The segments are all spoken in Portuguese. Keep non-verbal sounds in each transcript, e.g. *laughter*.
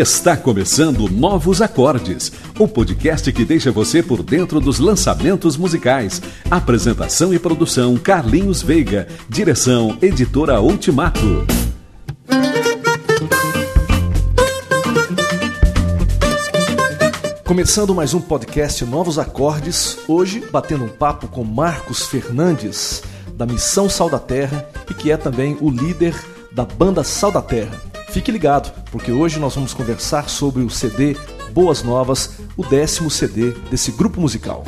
Está começando Novos Acordes, o podcast que deixa você por dentro dos lançamentos musicais. Apresentação e produção Carlinhos Veiga. Direção Editora Ultimato. Começando mais um podcast Novos Acordes, hoje batendo um papo com Marcos Fernandes, da Missão Sal da Terra e que é também o líder da banda Sal da Terra. Fique ligado, porque hoje nós vamos conversar sobre o CD Boas Novas, o décimo CD desse grupo musical.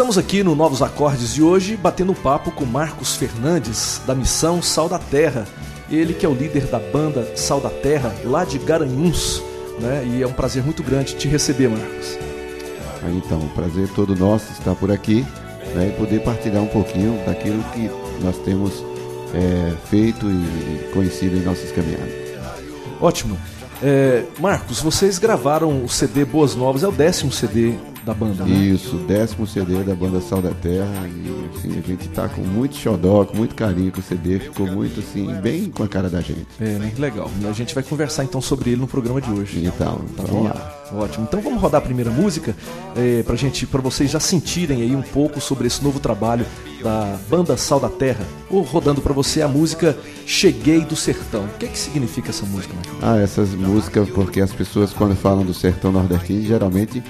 Estamos aqui no Novos Acordes de hoje batendo um papo com Marcos Fernandes, da missão Sal da Terra. Ele que é o líder da banda Sal da Terra, lá de Garanhuns. Né? E é um prazer muito grande te receber, Marcos. Aí, então, prazer todo nosso estar por aqui né, e poder partilhar um pouquinho daquilo que nós temos é, feito e conhecido em nossas caminhadas. Ótimo. É, Marcos, vocês gravaram o CD Boas Novas, é o décimo CD da banda, né? Isso, décimo CD da banda Sal da Terra. E assim, a gente tá com muito xodó, com muito carinho com o CD, ficou muito assim, bem com a cara da gente. É, né? Legal. A gente vai conversar então sobre ele no programa de hoje. Então, tá vamos lá. Ótimo. Então vamos rodar a primeira música é, pra gente, para vocês já sentirem aí um pouco sobre esse novo trabalho da banda Sal da Terra. Ou rodando para você a música Cheguei do Sertão. O que, é que significa essa música, Marcos? Ah, essas músicas, porque as pessoas quando falam do sertão nordestino, geralmente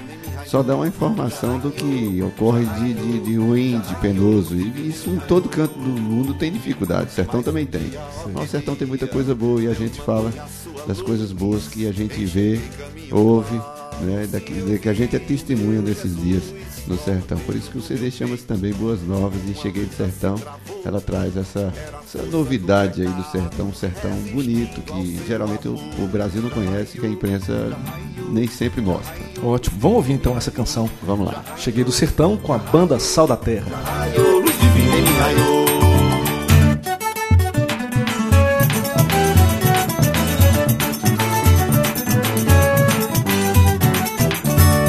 só dá uma informação do que ocorre de, de, de, ruim, de penoso. E isso em todo canto do mundo tem dificuldade. O sertão também tem. Mas o sertão tem muita coisa boa e a gente fala das coisas boas que a gente vê, ouve, né, daqui, que a gente é testemunha desses dias no sertão. Por isso que o CD chama-se também Boas Novas e Cheguei do Sertão. Ela traz essa, essa novidade aí do sertão, um sertão bonito que geralmente o, o Brasil não conhece, que a imprensa nem sempre mostra. Ótimo. Vamos ouvir então essa canção. Vamos lá. Cheguei do Sertão com a banda Sal da Terra.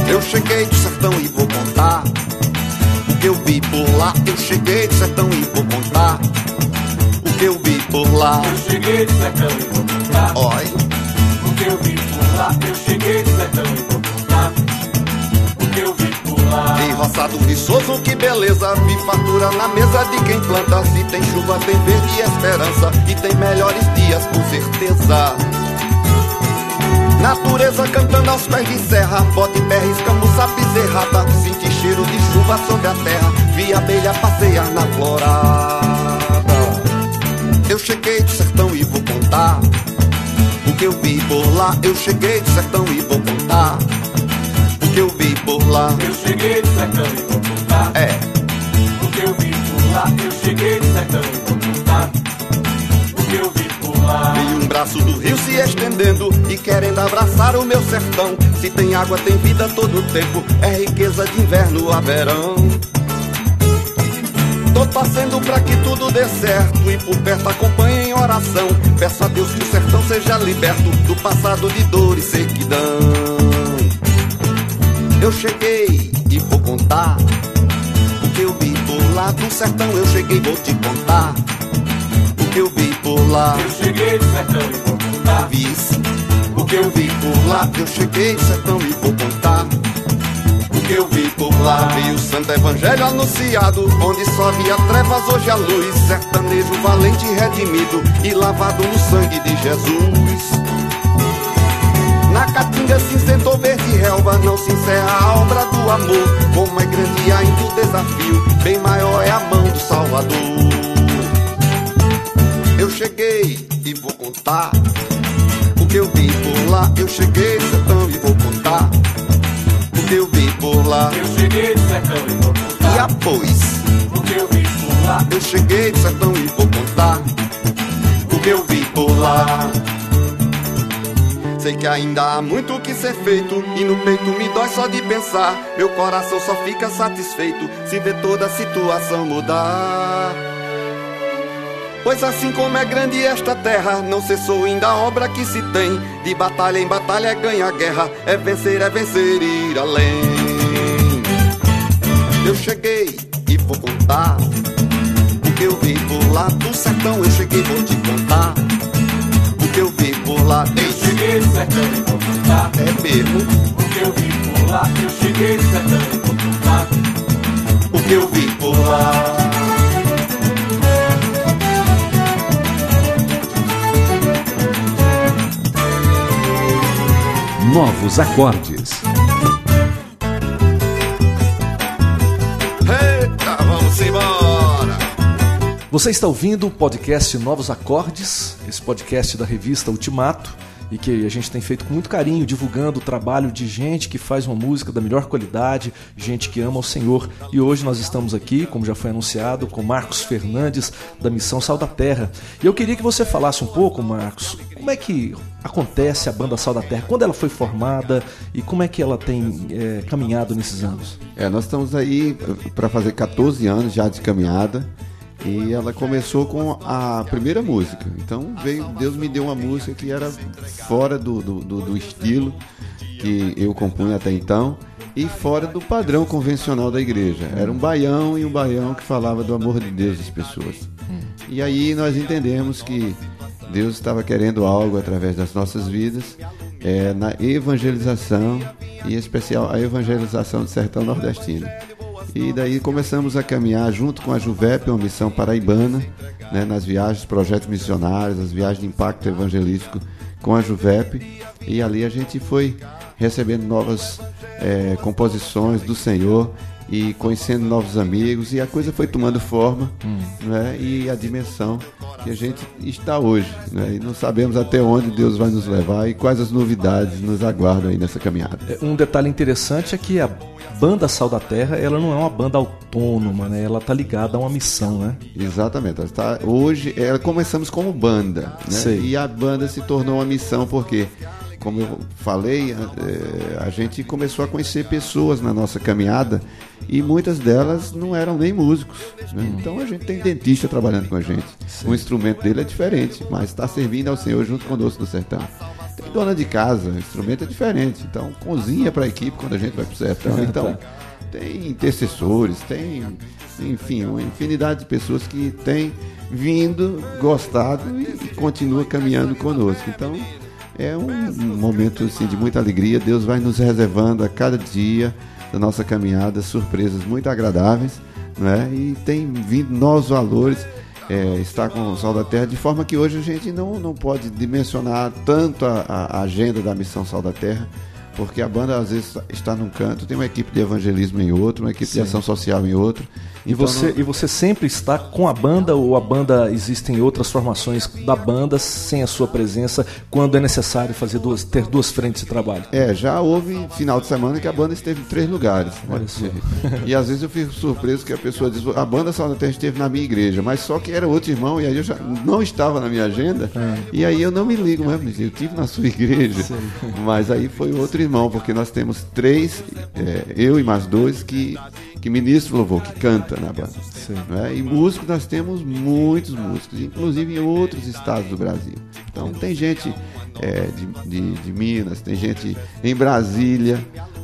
Eu cheguei do sertão e vou contar o que eu vi por lá. Eu cheguei do sertão e vou contar o que eu vi por lá. Eu cheguei do sertão e vou contar Oi, o que eu vi por lá. Eu cheguei do sertão e vou contar o que eu vi por lá. em roçado viçoso, que beleza. Vi fartura na mesa de quem planta. Se tem chuva, tem verde e esperança. E tem melhores dias, com certeza. Natureza cantando aos pés de serra Bote pé, escamuça, bezerrata Senti cheiro de chuva sobre a terra Vi abelha passear na florada Eu cheguei do sertão e vou contar O que eu vi por lá Eu cheguei do sertão e vou contar O que eu vi por lá Eu cheguei do sertão e vou contar É, o que eu vi por lá. Eu cheguei do sertão e vou contar o que eu vi. Vi um braço do rio se estendendo E querendo abraçar o meu sertão. Se tem água, tem vida todo o tempo. É riqueza de inverno a verão. Tô torcendo pra que tudo dê certo E por perto acompanhe em oração. Peço a Deus que o sertão seja liberto Do passado de dor e sequidão. Eu cheguei e vou contar O que eu vi por lá. Do sertão Eu cheguei vou te contar O que eu vi por lá. Eu cheguei do sertão e vou contar. Vice, o que eu vi por lá. Eu cheguei do sertão e vou contar O que eu vi por lá. Vi o santo evangelho anunciado Onde só havia trevas, hoje a luz. Sertanejo valente redimido E lavado no sangue de Jesus. Na caatinga se sentou verde relva, não se encerra a obra do amor. Como é grande ainda o desafio, bem maior é a mão do Salvador. Eu cheguei e vou contar o que eu vi por lá. Eu cheguei sertão e vou contar o que eu vi por lá. Eu cheguei do sertão e vou E contar após o que eu vi por lá. eu cheguei sertão e vou contar o que eu vi por lá. Sei que ainda há muito que ser feito E no peito me dói só de pensar Meu coração só fica satisfeito Se ver toda a situação mudar Pois assim como é grande esta terra, não cessou ainda a obra que se tem. De batalha em batalha é ganhar guerra, é vencer, é vencer ir além. Eu cheguei e vou contar o que eu vi por lá do sertão. Eu cheguei, vou te contar o que eu vi por lá. Eu cheguei do sertão e vou contar É mesmo o que eu vi por lá. Eu cheguei do sertão e vou contar o que eu vi por lá. Novos acordes. Eita, vamos embora. Você está ouvindo o podcast Novos Acordes, esse podcast da revista Ultimato, e que a gente tem feito com muito carinho, divulgando o trabalho de gente que faz uma música da melhor qualidade, gente que ama o Senhor. E hoje nós estamos aqui, como já foi anunciado, com Marcos Fernandes, da Missão Sal da Terra. E eu queria que você falasse um pouco, Marcos, como é que acontece a banda Sal da Terra, quando ela foi formada e como é que ela tem é, caminhado nesses anos? É, nós estamos aí para fazer 14 anos já de caminhada e ela começou com a primeira música. Então veio, Deus me deu uma música que era fora do, do, do, do estilo que eu compunha até então e fora do padrão convencional da igreja. Era um baião e um baião que falava do amor de Deus das pessoas. E aí nós entendemos que Deus estava querendo algo através das nossas vidas é, na evangelização e em especial a evangelização do sertão nordestino. E daí começamos a caminhar junto com a Juvep, uma missão paraibana, né, nas viagens, projetos missionários, as viagens de impacto evangelístico com a Juvep. E ali a gente foi recebendo novas é, composições do Senhor e conhecendo novos amigos. E a coisa foi tomando forma né, e a dimensão que a gente está hoje. Né, e não sabemos até onde Deus vai nos levar e quais as novidades nos aguardam aí nessa caminhada. É, Um detalhe interessante é que a banda Sal da Terra, ela não é uma banda autônoma, né? Ela tá ligada a uma missão, né? Exatamente. Ela Tá, hoje é, começamos como banda, né? Sei. E a banda se tornou uma missão porque, como eu falei, a, a gente começou a conhecer pessoas na nossa caminhada e muitas delas não eram nem músicos. né? Então a gente tem dentista trabalhando com a gente. O instrumento dele é diferente, mas está servindo ao Senhor junto conosco no sertão. Tem dona de casa, o instrumento é diferente. Então cozinha para a equipe quando a gente vai para o sertão. *laughs* Então tem intercessores, tem, enfim, uma infinidade de pessoas que têm vindo, gostado e, e continua caminhando conosco. Então, é um, momento assim, de muita alegria. Deus vai nos reservando a cada dia da nossa caminhada surpresas muito agradáveis, né? E tem vindo novos valores. É, está com o Sal da Terra, de forma que hoje a gente não, não pode dimensionar tanto a, a agenda da missão Sal da Terra, porque a banda às vezes está num canto, tem uma equipe de evangelismo em outro, uma equipe de ação social em outro. E Então, você, não- e você sempre está com a banda ou a banda existem outras formações da banda sem a sua presença quando é necessário fazer duas, ter duas frentes de trabalho? É, já houve final de semana que a banda esteve em três lugares. né? Olha só. *laughs* E às vezes eu fico surpreso que a pessoa diz, a banda da Terra esteve na minha igreja, mas só que era outro irmão, e aí eu já não estava na minha agenda, e aí eu não me ligo mesmo, eu tive na sua igreja. Mas aí foi outro irmão, porque nós temos três, é, eu e mais dois, que, que ministram louvor, que canta na banda. né? E músicos, nós temos muitos músicos, inclusive em outros estados do Brasil. Então tem gente é, de, de, de Minas, tem gente em Brasília,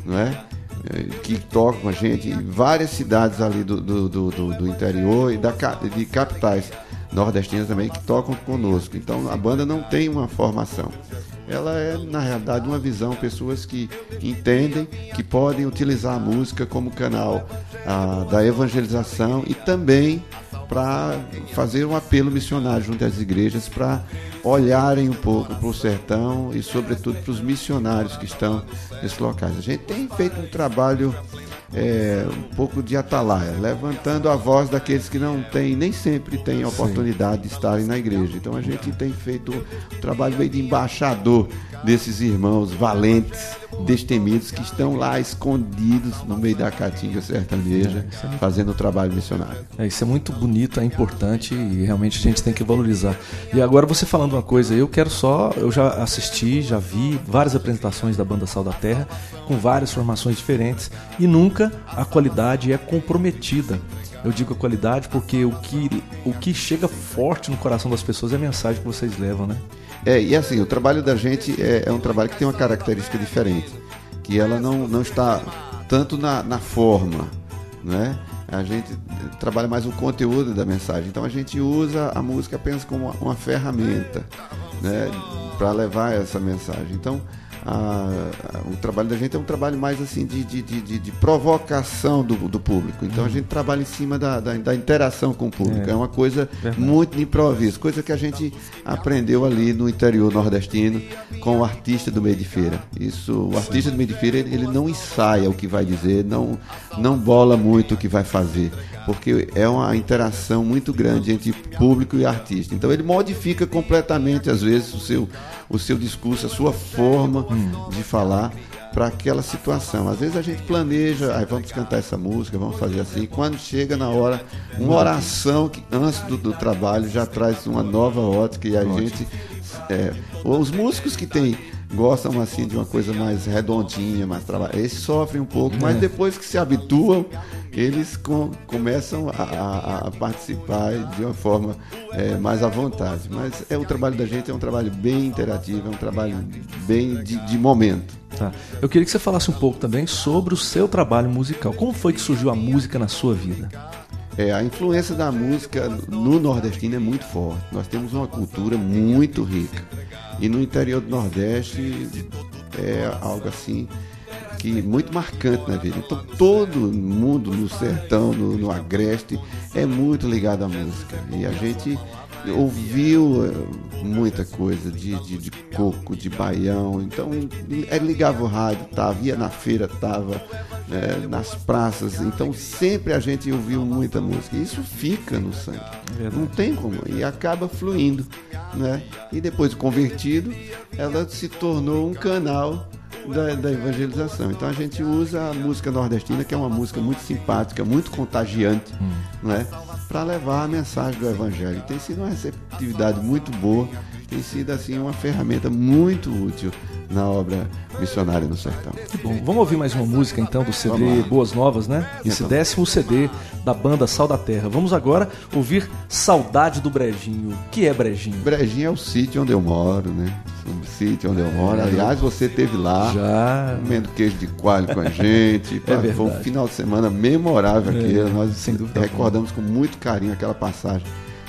não é? É, que toca com a gente em várias cidades ali do, do, do, do- interior e da, de capitais nordestinas também que tocam conosco. Então a banda não tem uma formação. Ela é, na realidade, uma visão, pessoas que entendem que podem utilizar a música como canal ah, da evangelização e também para fazer um apelo missionário junto às igrejas para olharem um pouco para o sertão e, sobretudo, para os missionários que estão nesses locais. A gente tem feito um trabalho é, um pouco de atalaia, levantando a voz daqueles que não têm, nem sempre têm a oportunidade de estarem na igreja. Então a gente tem feito um trabalho meio de embaixador desses irmãos valentes, destemidos, que estão lá escondidos no meio da caatinga sertaneja, É, fazendo o trabalho missionário. É, isso é muito bonito, é importante e realmente a gente tem que valorizar. E agora você falando uma coisa, eu quero só, eu já assisti, já vi várias apresentações da banda Sal da Terra com várias formações diferentes e nunca a qualidade é comprometida. Eu digo a qualidade porque o que, o que chega forte no coração das pessoas é a mensagem que vocês levam, né? É, e assim, o trabalho da gente é, é um trabalho que tem uma característica diferente, que ela não, não está tanto na, na forma, né? A gente trabalha mais o conteúdo da mensagem. Então a gente usa a música apenas como uma, uma ferramenta, né? Para levar essa mensagem. Então a- a- o trabalho da gente é um trabalho mais assim de, de, de, de- provocação do, do público. Então a gente trabalha em cima da, da, da interação com o público. É, uma coisa muito de improviso, coisa que a gente aprendeu ali no interior nordestino com o artista do meio de feira. Isso, o artista do meio de feira ele, ele não ensaia o que vai dizer, não, não bola muito o que vai fazer, porque é uma interação muito grande entre público e artista. Então ele modifica completamente às vezes o seu o seu discurso, a sua forma de falar para aquela situação. Às vezes a gente planeja, aí vamos cantar essa música, vamos fazer assim. Quando chega na hora, uma oração que antes do, do trabalho já traz uma nova ótica e a gente. é, os músicos que têm gostam assim de uma coisa mais redondinha, mais trabalho. Eles sofrem um pouco, mas depois que se habituam, eles com- começam a, a- a participar de uma forma é, mais à vontade. Mas é o trabalho da gente é um trabalho bem interativo, é um trabalho bem de, de momento. Tá. Eu queria que você falasse um pouco também sobre o seu trabalho musical. Como foi que surgiu a música na sua vida? É, a influência da música no nordestino é muito forte. Nós temos uma cultura muito rica. E no interior do Nordeste é algo assim que muito marcante na vida. Então todo mundo no sertão, no, no agreste, é muito ligado à música. E a gente ouviu eh, muita coisa de, de, de coco, de baião. Então ele ligava o rádio, tava, ia na feira, tava eh, nas praças. Então sempre a gente ouviu muita música. Isso fica no sangue. Não tem como. E acaba fluindo. Né? E depois convertido, ela se tornou um canal da, da evangelização. Então a gente usa a música nordestina, que é uma música muito simpática, muito contagiante, né, para levar a mensagem do evangelho. Tem sido uma receptividade muito boa, tem sido assim uma ferramenta muito útil na obra missionária no sertão. Bom, vamos ouvir mais uma música então do CD. Boas Novas, né? Esse Então. décimo CD da banda Sal da Terra. Vamos agora ouvir Saudade do Brejinho. O que é Brejinho? Brejinho é o sítio onde eu moro, né? O sítio onde eu moro. Aliás, você esteve lá. Já. comendo queijo de coalho com a gente. *laughs* É foi um final de semana memorável aqui. É, Nós sem dúvida recordamos com muito carinho aquela passagem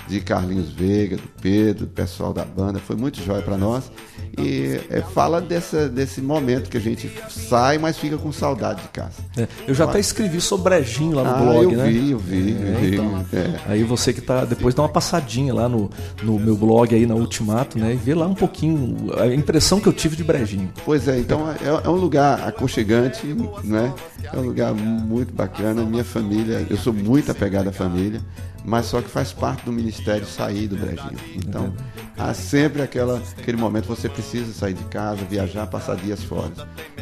de Carlinhos Veiga, do Pedro, do pessoal da banda. Foi muito jóia para nós. E é, fala dessa, desse momento que a gente sai, mas fica com saudade de casa. É, eu já até escrevi sobre Brejinho lá no ah, blog, eu né? vi, eu vi, eu É, vi. então. É. Aí você que tá. Depois dá uma passadinha lá no, no meu blog aí na Ultimato, né? E vê lá um pouquinho a impressão que eu tive de Brejinho. Pois é, então é, é um lugar aconchegante, né? É um lugar muito bacana. Minha família, eu sou muito apegado à família, mas só que faz parte do ministério sair do Brejinho. Então, há sempre aquela, aquele momento que você precisa sair de casa, viajar, passar dias fora.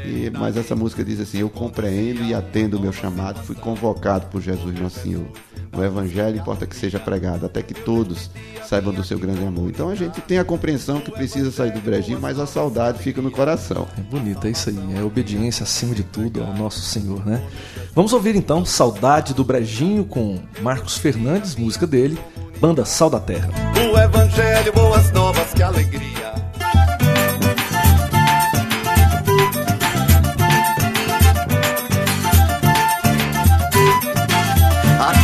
E, mas essa música diz assim: Eu compreendo e atendo o meu chamado, fui convocado por Jesus, nosso Senhor. O Evangelho importa que seja pregado, até que todos saibam do seu grande amor. Então a gente tem a compreensão que precisa sair do Brejinho, mas a saudade fica no coração. É bonito, é isso aí. É obediência acima de tudo ao nosso Senhor, né? Vamos ouvir então Saudade do Brejinho com Marcos Fernandes, música dele, banda Sal da Terra. O Evangelho, boas novas, que alegria.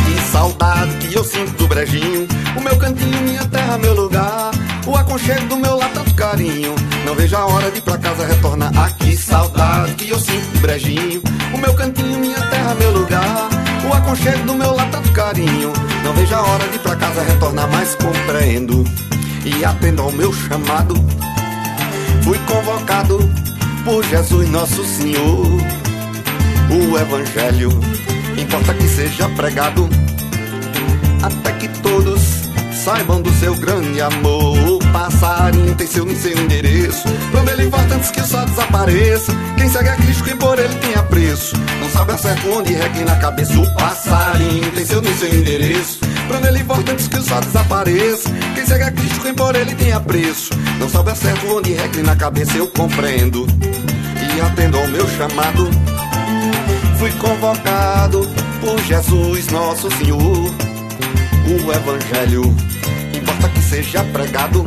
Que saudade que eu sinto do brejinho. O meu cantinho, minha terra, meu lugar. O aconchego do meu lar, tanto carinho. Não vejo a hora de ir pra casa retornar. Que saudade que eu sinto do brejinho. O meu cantinho, minha terra, meu lugar. O aconchego do meu lar, tanto carinho. Vejo a hora de ir pra casa retornar, mas compreendo. E atendo ao meu chamado. Fui convocado por Jesus, nosso Senhor. O Evangelho importa que seja pregado, até que todos saibam do seu grande amor. O passarinho tem seu, seu endereço. Quando ele volta antes que o sol desapareça. Quem segue a Cristo, quem por ele tem apreço. Não sabe a certo onde regue na cabeça. O passarinho tem seu, seu endereço. Quando ele volta antes que o sol desapareça. Quem segue a Cristo, quem por ele tem apreço. Não sabe a certo onde regue na cabeça. Eu compreendo e atendo ao meu chamado. Fui convocado por Jesus, nosso Senhor. O Evangelho importa que seja pregado,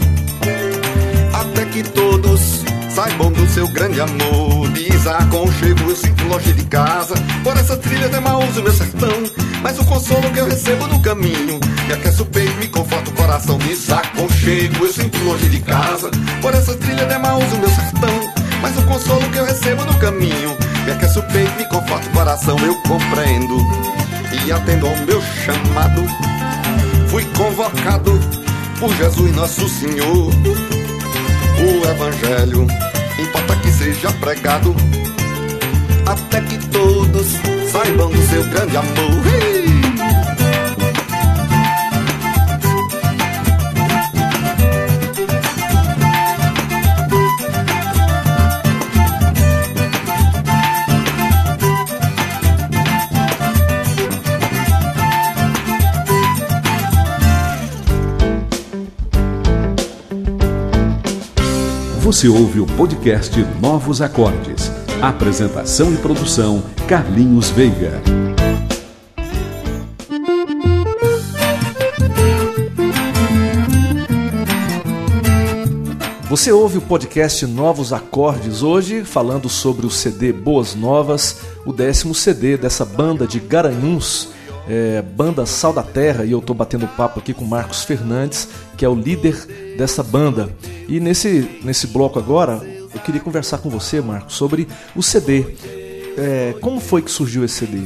até que todos saibam do seu grande amor. Diz aconchego, eu sinto longe de casa. Por essa trilha de Maús, meu sertão. Mas o consolo que eu recebo no caminho me aquece o peito, me conforta o coração. Diz aconchego, eu sinto longe de casa. Por essa trilha de Maús, meu sertão. Mas o consolo que eu recebo no caminho me aquece o peito, me conforta o coração. Eu compreendo e atendo ao meu chamado. Fui convocado por Jesus Nosso Senhor. O Evangelho importa que seja pregado, até que todos saibam do seu grande amor. Você ouve o podcast Novos Acordes. Apresentação e produção Carlinhos Veiga. Você ouve o podcast Novos Acordes hoje, falando sobre o CD Boas Novas, o décimo CD dessa banda de Garanhuns, é, banda Sal da Terra, e eu estou batendo papo aqui com Marcos Fernandes, que é o líder dessa banda. E nesse, nesse bloco agora, eu queria conversar com você, Marcos, sobre o CD. É, como foi que surgiu esse CD?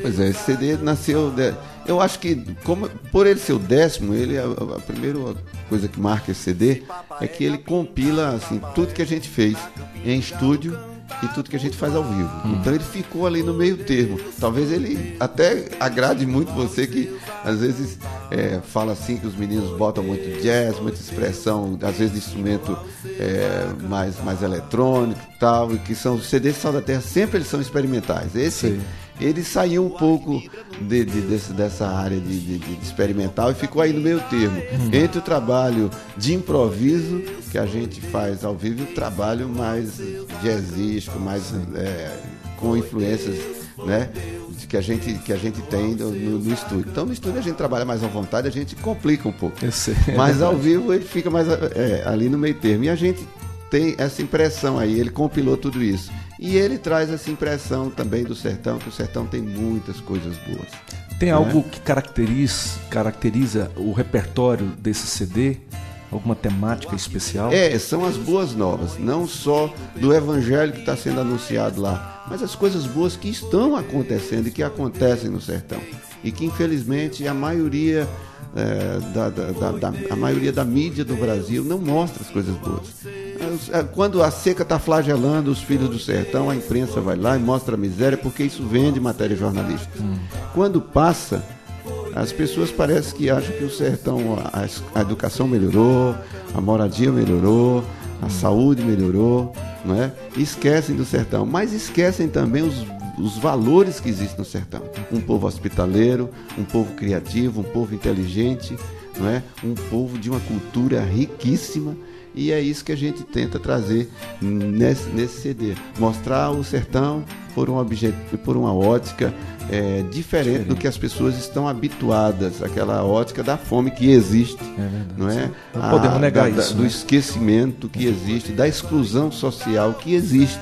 Pois é, esse CD nasceu. De... Eu acho que, como, por ele ser o décimo, ele a, a primeira coisa que marca esse CD é que ele compila assim, tudo que a gente fez em estúdio e tudo que a gente faz ao vivo. Hum. Então ele ficou ali no meio termo. Talvez ele até agrade muito você que às vezes é, fala assim que os meninos botam muito jazz, muita expressão, às vezes instrumento é, mais, mais eletrônico e tal, e que são os CDs de Sal da Terra, sempre eles são experimentais. Esse Sim ele saiu um pouco de, de, desse, dessa área de, de, experimental e ficou aí no meio termo. Uhum. Entre o trabalho de improviso que a gente faz ao vivo e o trabalho mais jazzístico, mais é, com influências né, que, a gente, que a gente tem no, no, estúdio. Então no estúdio a gente trabalha mais à vontade, a gente complica um pouco. *laughs* Mas ao vivo ele fica mais é, ali no meio termo. E a gente tem essa impressão aí, ele compilou tudo isso. E ele traz essa impressão também do sertão, que o sertão tem muitas coisas boas. Tem né? algo que caracteriza, caracteriza o repertório desse CD? Alguma temática especial? É, são as boas novas, não só do evangelho que está sendo anunciado lá, mas as coisas boas que estão acontecendo e que acontecem no sertão. E que infelizmente a maioria é, da, da, da, a maioria da mídia do Brasil não mostra as coisas boas. É, quando a seca está flagelando os filhos do sertão, a imprensa vai lá e mostra a miséria porque isso vende matéria jornalística. Hum. Quando passa, as pessoas parecem que acham que o sertão, a, a educação melhorou, a moradia melhorou, a hum. saúde melhorou, não é? Esquecem do sertão, mas esquecem também os, os valores que existem no sertão. Um povo hospitaleiro, um povo criativo, um povo inteligente, não é? Um povo de uma cultura riquíssima e é isso que a gente tenta trazer nesse, nesse CD. Mostrar o sertão por, um objeto, por uma ótica é, diferente, diferente, do que as pessoas estão habituadas, aquela ótica da fome que existe. É não é? Não podemos a, negar da, isso. Do né? esquecimento que existe, da exclusão social que existe.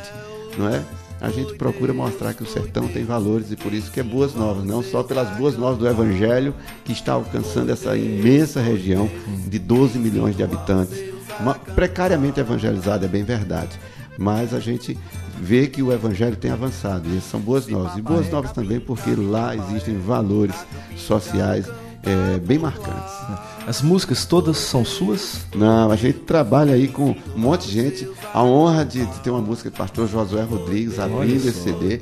Não é? A gente procura mostrar que o sertão tem valores e por isso que é boas novas, não só pelas boas novas do Evangelho que está alcançando essa imensa região de 12 milhões de habitantes uma, precariamente evangelizado, é bem verdade. Mas a gente vê que o evangelho tem avançado e são boas novas. E boas novas também porque lá existem valores sociais é, bem marcantes. As músicas todas são suas? Não, a gente trabalha aí com um monte de gente. A honra de, de ter uma música do pastor Josué Rodrigues abrindo esse CD.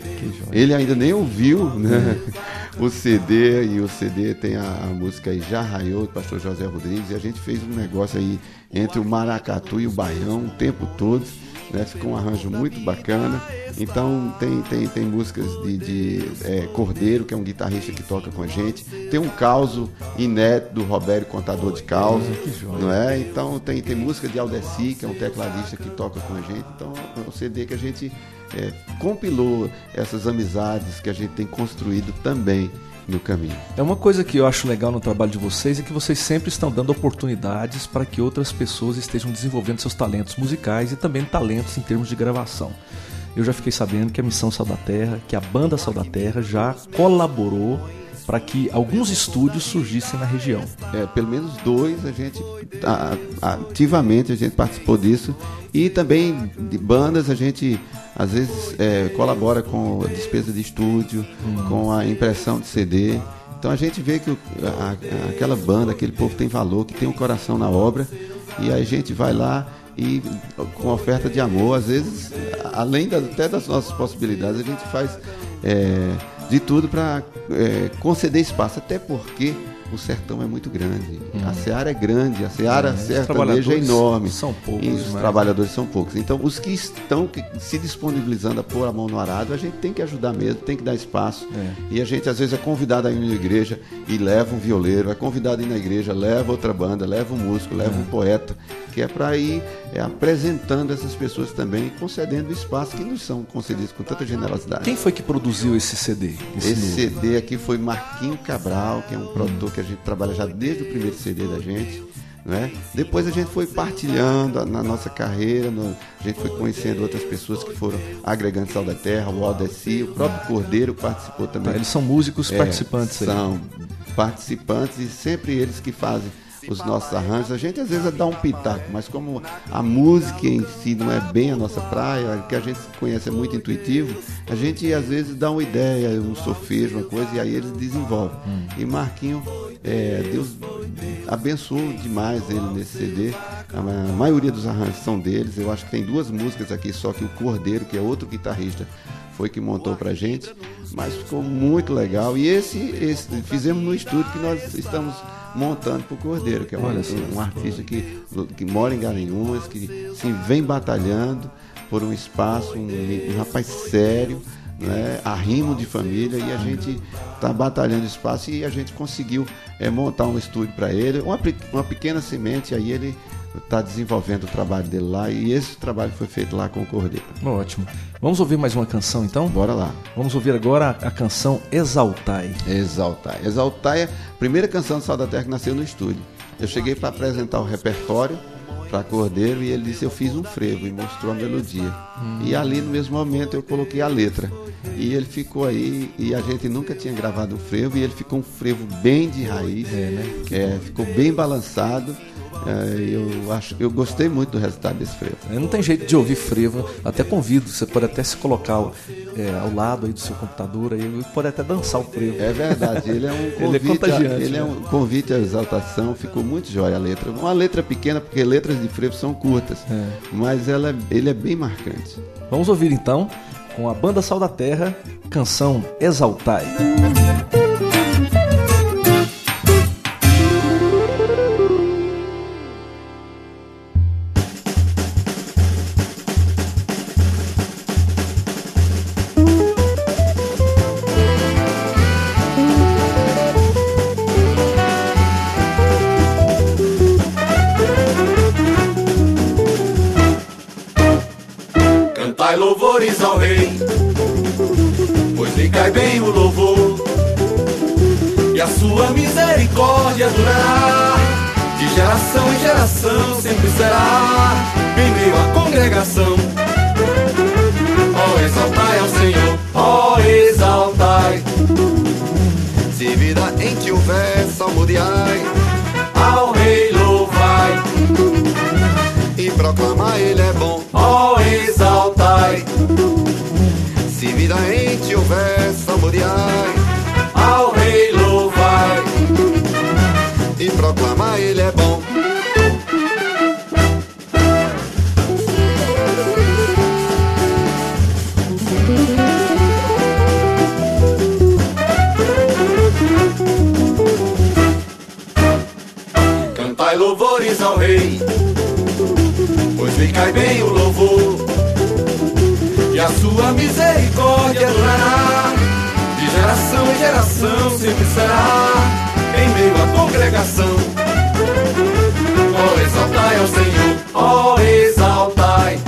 Ele ainda nem ouviu né, *laughs* o CD e o CD tem a, a música aí Já Raiou, do pastor José Rodrigues. E a gente fez um negócio aí entre o maracatu e o baião o tempo todo né? Ficou um arranjo muito bacana. Então tem, tem, tem músicas de, de é, Cordeiro, que é um guitarrista que toca com a gente. Tem um causo inédito do Roberto Contador de Causa. Ah, não é? Então tem, tem música de Aldeci, que é um tecladista que toca com a gente. Então é um CD que a gente é, compilou essas amizades que a gente tem construído também no caminho. É uma coisa que eu acho legal no trabalho de vocês é que vocês sempre estão dando oportunidades para que outras pessoas estejam desenvolvendo seus talentos musicais e também talentos em termos de gravação. Eu já fiquei sabendo que a Missão Sal da Terra, que a banda Sal da Terra já colaborou para que alguns estúdios surgissem na região. É, pelo menos dois a gente ativamente a gente participou disso e também de bandas a gente às vezes é, colabora com a despesa de estúdio, hum. com a impressão de CD. Então a gente vê que o, a, aquela banda, aquele povo tem valor, que tem um coração na obra e a gente vai lá e com oferta de amor, às vezes, além da, até das nossas possibilidades, a gente faz é, de tudo para é, conceder espaço, até porque o sertão é muito grande. Hum. A seara é grande, a seara é, sertaneja é enorme. São poucos. E os mas... trabalhadores são poucos. Então, os que estão se disponibilizando a pôr a mão no arado, a gente tem que ajudar mesmo, tem que dar espaço. É. E a gente, às vezes, é convidado a ir na igreja e leva um violeiro, é convidado a ir na igreja, leva outra banda, leva um músico, leva é. um poeta, que é para ir é, apresentando essas pessoas também, concedendo espaço que nos são concedidos com tanta generosidade. Quem foi que produziu esse CD? Esse, esse CD aqui foi Marquinho Cabral, que é um produtor que a gente trabalha já desde o primeiro CD da gente. Né? Depois a gente foi partilhando na nossa carreira, no, a gente foi conhecendo outras pessoas que foram agregando Sal da Terra, o Aldeci, o próprio Cordeiro participou também. Eles são músicos é, participantes aí. São participantes e sempre eles que fazem os nossos arranjos. A gente às vezes dá um pitaco, mas como a música em si não é bem a nossa praia, que a gente conhece é muito intuitivo, a gente às vezes dá uma ideia, um sofejo, uma coisa, e aí eles desenvolvem. Hum. E Marquinho, é, Deus abençoou demais ele nesse CD. A maioria dos arranjos são deles. Eu acho que tem duas músicas aqui, só que o Cordeiro, que é outro guitarrista, foi que montou pra gente, mas ficou muito legal. E esse, esse fizemos no estúdio que nós estamos montando para o Cordeiro, que é um, um, artista que, que mora em Garanhuns, que se vem batalhando por um espaço, um, um rapaz sério, né, arrimo de família, e a gente está batalhando espaço e a gente conseguiu é, montar um estúdio para ele, uma, uma pequena semente, aí ele está desenvolvendo o trabalho dele lá e esse trabalho foi feito lá com o Cordeiro. Ótimo. Vamos ouvir mais uma canção então? Bora lá. Vamos ouvir agora a, canção Exaltai. Exaltai. Exaltai é a primeira canção do Sal da Terra que nasceu no estúdio. Eu cheguei para apresentar o repertório para Cordeiro e ele disse eu fiz um frevo e mostrou a melodia. Hum. E ali no mesmo momento eu coloquei a letra. E ele ficou aí e a gente nunca tinha gravado um frevo e ele ficou um frevo bem de raiz. É, né? É, ficou bem balançado eu, acho, eu gostei muito do resultado desse frevo. É, não tem jeito de ouvir frevo, até convido, você pode até se colocar é, ao lado aí do seu computador, aí pode até dançar o frevo. É verdade, ele é um convite, *laughs* ele é. Ele é né? um convite à exaltação, ficou muito jóia a letra. Uma letra pequena, porque letras de frevo são curtas, é. mas ela, ele é bem marcante. Vamos ouvir então, com a banda Sal da Terra, canção Exaltai. Louvores ao Rei, pois lhe cai bem o louvor, e a sua misericórdia durará, de geração em geração sempre será, em meio à congregação. Ó oh, exaltai ao Senhor, ó oh, exaltai. Se vida em ti houver, salmodiai, ao Rei louvai, e proclama Ele é bom, Ao rei louvai. E proclama ele é bom. Cantai louvores ao rei, pois lhe cai bem o louvor e a sua misericórdia durará geração em geração sempre será, em meio à congregação. Oh, exaltai ao Senhor, oh, exaltai.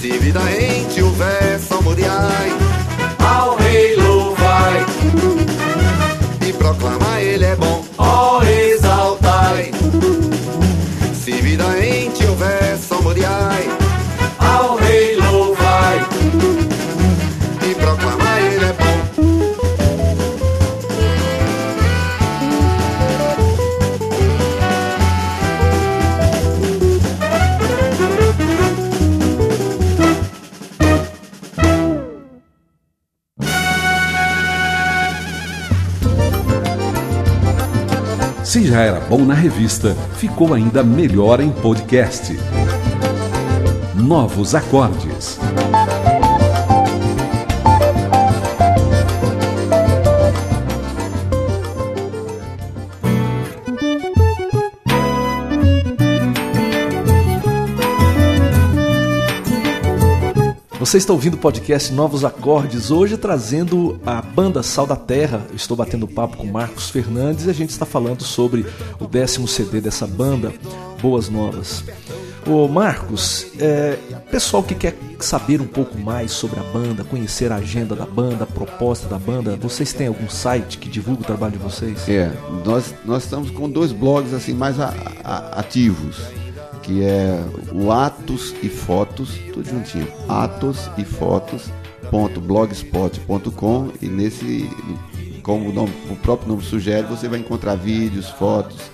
Se vida em ti houver, salmodiai Ao rei louvai, e proclama ele é bom. Já era bom na revista, ficou ainda melhor em podcast. Novos acordes. Você está ouvindo o podcast Novos Acordes, hoje trazendo a banda Sal da Terra. Estou batendo papo com Marcos Fernandes e a gente está falando sobre o décimo CD dessa banda, Boas Novas. Ô Marcos, é, pessoal que quer saber um pouco mais sobre a banda, conhecer a agenda da banda, a proposta da banda, vocês têm algum site que divulga o trabalho de vocês? É, nós, nós estamos com dois blogs assim mais a- a- ativos, que é o Atos e Fotos, tudo juntinho, Atos e Fotos.blogspot.com e nesse, como o, nome- o próprio nome sugere, você vai encontrar vídeos, fotos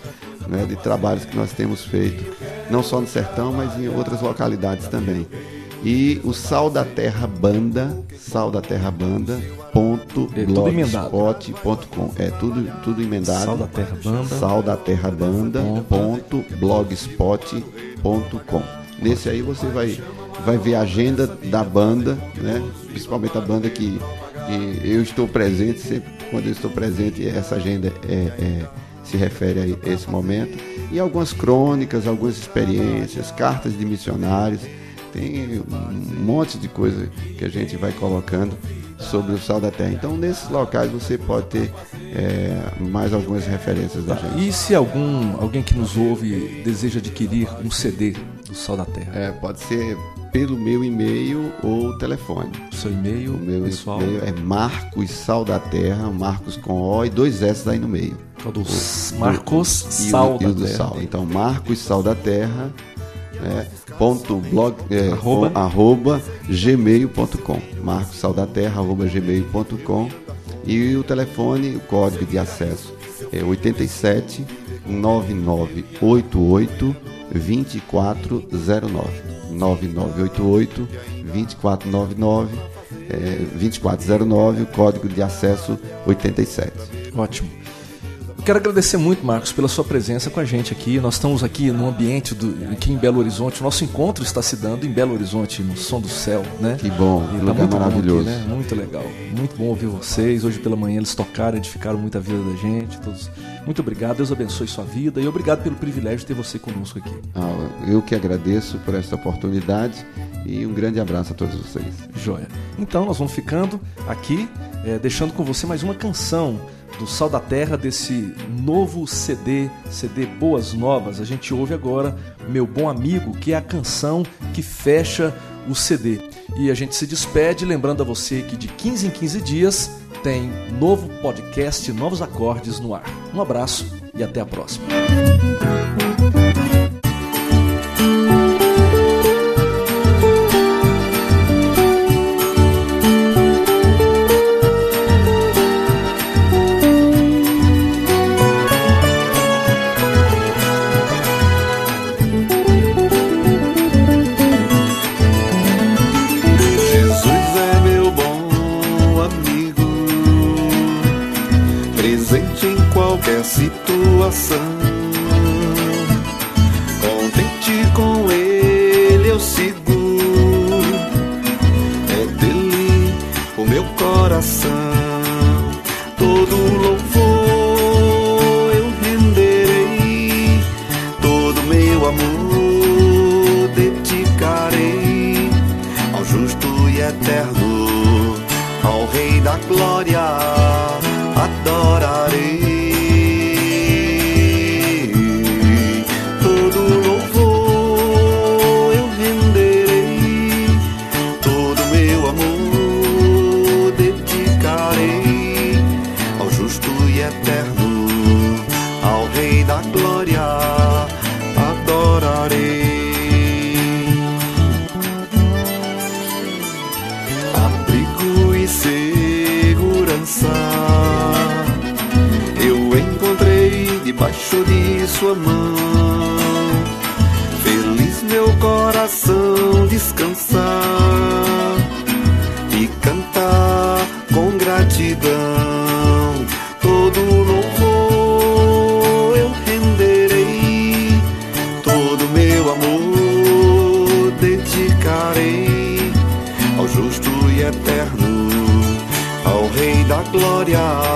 né, de trabalhos que nós temos feito, não só no Sertão, mas em outras localidades também. E o Sal da Terra Banda, Sal da Terra Banda, ponto É tudo emendado. blogspot.com. É tudo, tudo emendado. Sal da Terra Banda. Sal da Terra Banda, ponto blogspot.com. Nesse aí você vai, vai ver a agenda da banda, né? Principalmente a banda que, que eu estou presente, sempre quando eu estou presente, essa agenda é, é- se refere a esse momento. E algumas crônicas, algumas experiências, cartas de missionários. Tem um monte de coisa que a gente vai colocando sobre o sal da terra. Então, nesses locais você pode ter é, mais algumas referências da gente. E se algum alguém que nos ouve deseja adquirir um CD do Sal da Terra? É, pode ser pelo meu e-mail ou telefone. O seu e-mail O meu pessoal e-mail é Marcos Sal da Terra, Marcos com O e dois S aí no meio. é o do O- Marcos e o- Sal e o da do Terra. Sal. Então, Marcos Sal da Terra, né, ponto blog, é, Arroba. com- arroba gmail.com. Marcos Sal da Terra, arroba gmail.com. E o telefone, o código de acesso é 87 9988 2409. 9988 2499 é, 2409, o código de acesso 87. Ótimo. Quero agradecer muito, Marcos, pela sua presença com a gente aqui. Nós estamos aqui no ambiente do, aqui em Belo Horizonte. O nosso encontro está se dando em Belo Horizonte, no Som do Céu, né? Que bom, E que tá lugar maravilhoso. aqui, né? Muito legal. Muito bom ouvir vocês. Hoje pela manhã eles tocaram, edificaram muito a vida da gente. Todos. Muito obrigado. Deus abençoe sua vida e obrigado pelo privilégio de ter você conosco aqui. Ah, eu que agradeço por esta oportunidade e um grande abraço a todos vocês. Joia. Então nós vamos ficando aqui, eh, deixando com você mais uma canção do Sal da Terra desse novo CD, CD Boas Novas. A gente ouve agora Meu Bom Amigo, que é a canção que fecha o CD. E a gente se despede lembrando a você que de 15 em 15 dias tem novo podcast Novos Acordes no ar. Um abraço e até a próxima. glória adorarei. sua mão. Feliz meu coração descansar e cantar com gratidão. Todo louvor eu renderei, todo meu amor dedicarei ao justo e eterno, ao Rei da Glória.